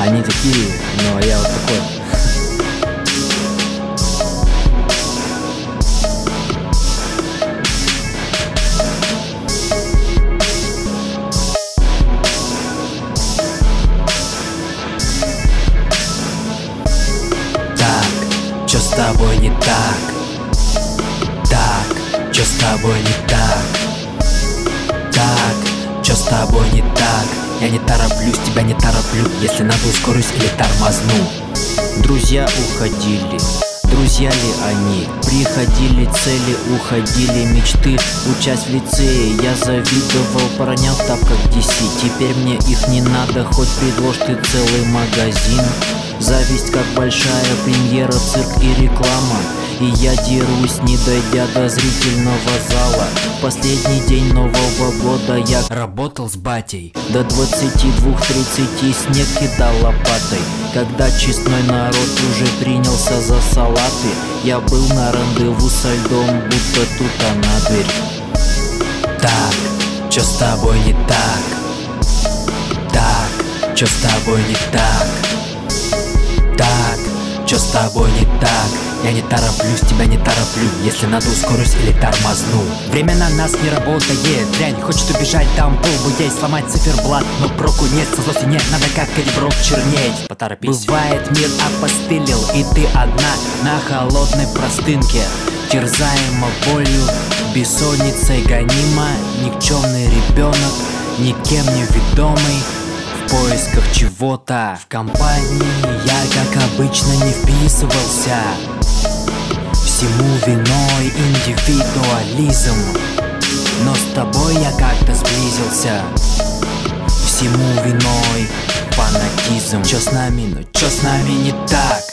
Они такие, но я вот такой. Так, чё с тобой не так? Так, чё с тобой не так? Так, чё с тобой не так? Я не тороплюсь, тебя не тороплю Если надо ускорюсь или тормозну. Друзья уходили Друзья ли они? Приходили цели, уходили мечты. Учась в лицее, я завидовал Поронял в тапках DC Теперь мне их не надо, хоть предложь ты целый магазин. Зависть как большая премьера, цирк и реклама И я дерусь, не дойдя до зрительного зала Последний день Нового года я работал с батей До 22-30 снег кидал лопатой Когда честной народ уже принялся за салаты Я был на рандеву со льдом, будто тут она дверь Так, чё с тобой не так? Так, чё с тобой не так? Так, чё с тобой не так? Я не тороплюсь, тебя не тороплю Если надо ускорюсь или тормозну Время на нас не работает Дрянь хочет убежать, там полбу есть Сломать циферблат, но проку нет Со злости нет, надо как калибров чернеть. Поторопись. Бывает мир опостылил И ты одна на холодной простынке. Терзаема болью, бессонницей гонима. Никчемный ребенок, никем не ведомый. В поисках чего-то. В компании я, как обычно, не вписывался Всему виной индивидуализм Но с тобой я как-то сблизился Всему виной фанатизм. Чё с нами, ну чё с нами не так?